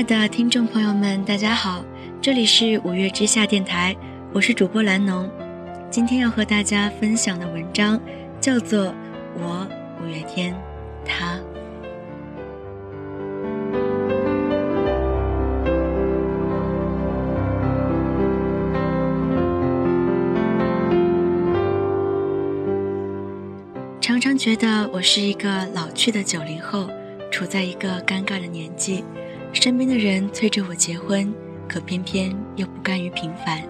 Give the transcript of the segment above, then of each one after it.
亲爱的听众朋友们，大家好，这里是五月之下电台，我是主播兰农。今天要和大家分享的文章叫做《我五月天，他》。常常觉得我是一个老去的九零后，处在一个尴尬的年纪。身边的人催着我结婚，可偏偏又不甘于平凡。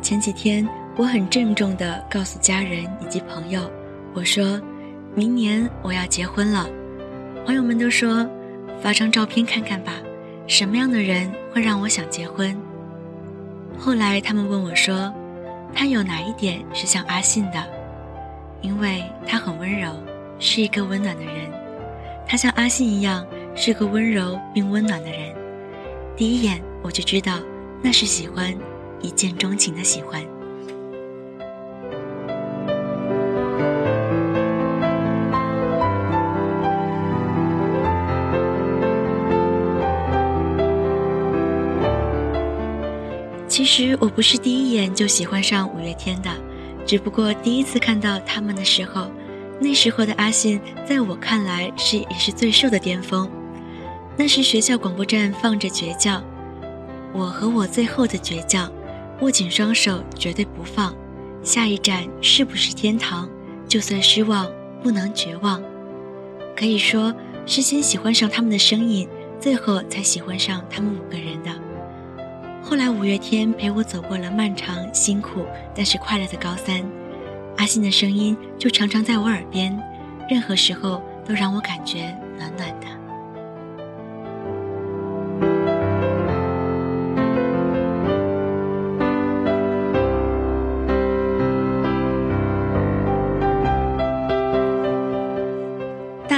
前几天，我很郑重地告诉家人以及朋友，我说：“明年我要结婚了。”朋友们都说：“发张照片看看吧，什么样的人会让我想结婚？”后来他们问我说：“他有哪一点是像阿信的？”因为他很温柔，是一个温暖的人。他像阿信一样。是个温柔并温暖的人，第一眼我就知道那是喜欢，一见钟情的喜欢。其实我不是第一眼就喜欢上五月天的，只不过第一次看到他们的时候，那时候的阿信在我看来是也是最瘦的巅峰。那时学校广播站放着《倔强》，我和我最后的倔强，握紧双手，绝对不放。下一站是不是天堂？就算失望，不能绝望。可以说是先喜欢上他们的声音，最后才喜欢上他们五个人的。后来五月天陪我走过了漫长、辛苦但是快乐的高三，阿信的声音就常常在我耳边，任何时候都让我感觉暖暖的。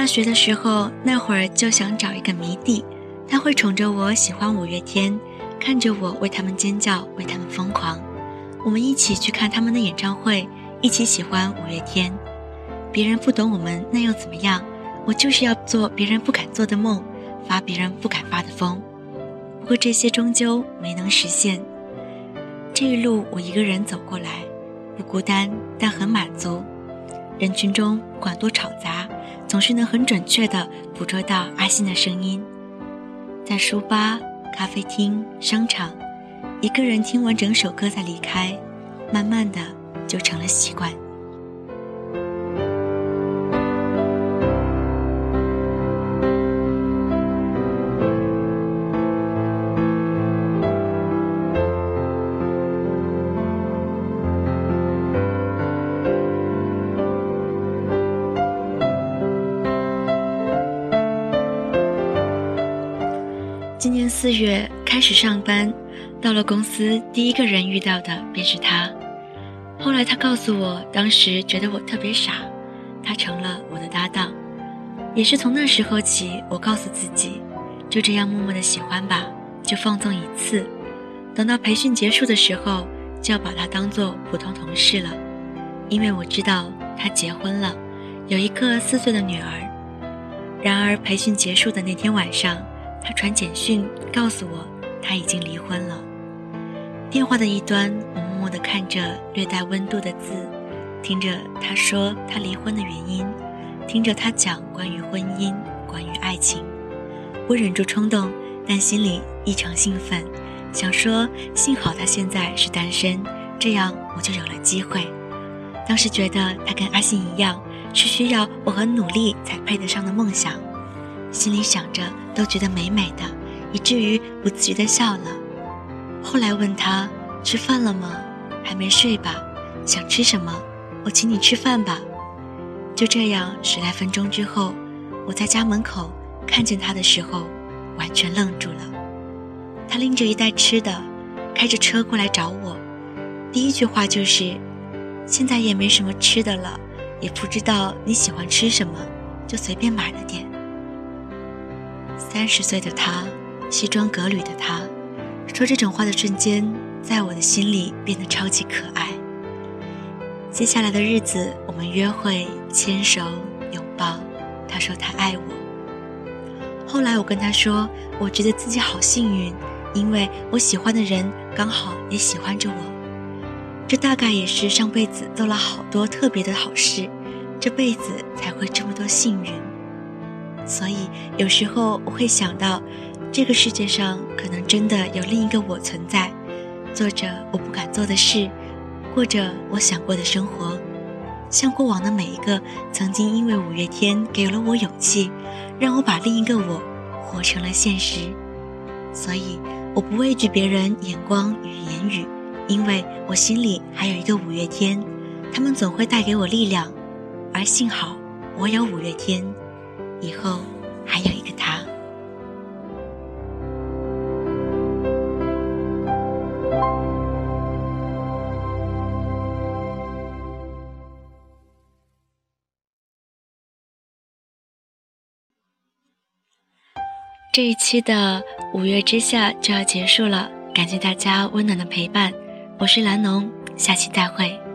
学的时候，那会儿就想找一个迷弟，他会宠着我，喜欢五月天，看着我为他们尖叫，为他们疯狂。我们一起去看他们的演唱会，一起喜欢五月天。别人不懂我们，那又怎么样？我就是要做别人不敢做的梦，发别人不敢发的疯。不过这些终究没能实现。这一路我一个人走过来，不孤单，但很满足。人群中不管多吵杂。总是能很准确地捕捉到阿信的声音，在书吧、咖啡厅、商场，一个人听完整首歌再离开，慢慢的就成了习惯。今年四月开始上班，到了公司，第一个人遇到的便是他。后来他告诉我，当时觉得我特别傻，他成了我的搭档。也是从那时候起，我告诉自己，就这样默默的喜欢吧，就放纵一次。等到培训结束的时候，就要把他当做普通同事了，因为我知道他结婚了，有一个四岁的女儿。然而培训结束的那天晚上。他传简讯告诉我，他已经离婚了。电话的一端，我默默地看着略带温度的字，听着他说他离婚的原因，听着他讲关于婚姻、关于爱情。我忍住冲动，但心里异常兴奋，想说幸好他现在是单身，这样我就有了机会。当时觉得他跟阿信一样，是需要我很努力才配得上的梦想。心里想着，都觉得美美的，以至于不自觉地笑了。后来问他吃饭了吗？还没睡吧？想吃什么？我请你吃饭吧。就这样，十来分钟之后，我在家门口看见他的时候，完全愣住了。他拎着一袋吃的，开着车过来找我。第一句话就是：“现在也没什么吃的了，也不知道你喜欢吃什么，就随便买了点。”三十岁的他，西装革履的他，说这种话的瞬间，在我的心里变得超级可爱。接下来的日子，我们约会、牵手、拥抱。他说他爱我。后来我跟他说，我觉得自己好幸运，因为我喜欢的人刚好也喜欢着我。这大概也是上辈子做了好多特别的好事，这辈子才会这么多幸运。所以有时候我会想到，这个世界上可能真的有另一个我存在，做着我不敢做的事，过着我想过的生活。像过往的每一个曾经因为五月天给了我勇气，让我把另一个我活成了现实，所以我不畏惧别人眼光与言语，因为我心里还有一个五月天，他们总会带给我力量，而幸好我有五月天，以后还有一个他。这一期的五月之下就要结束了，感谢大家温暖的陪伴，我是蓝农，下期再会。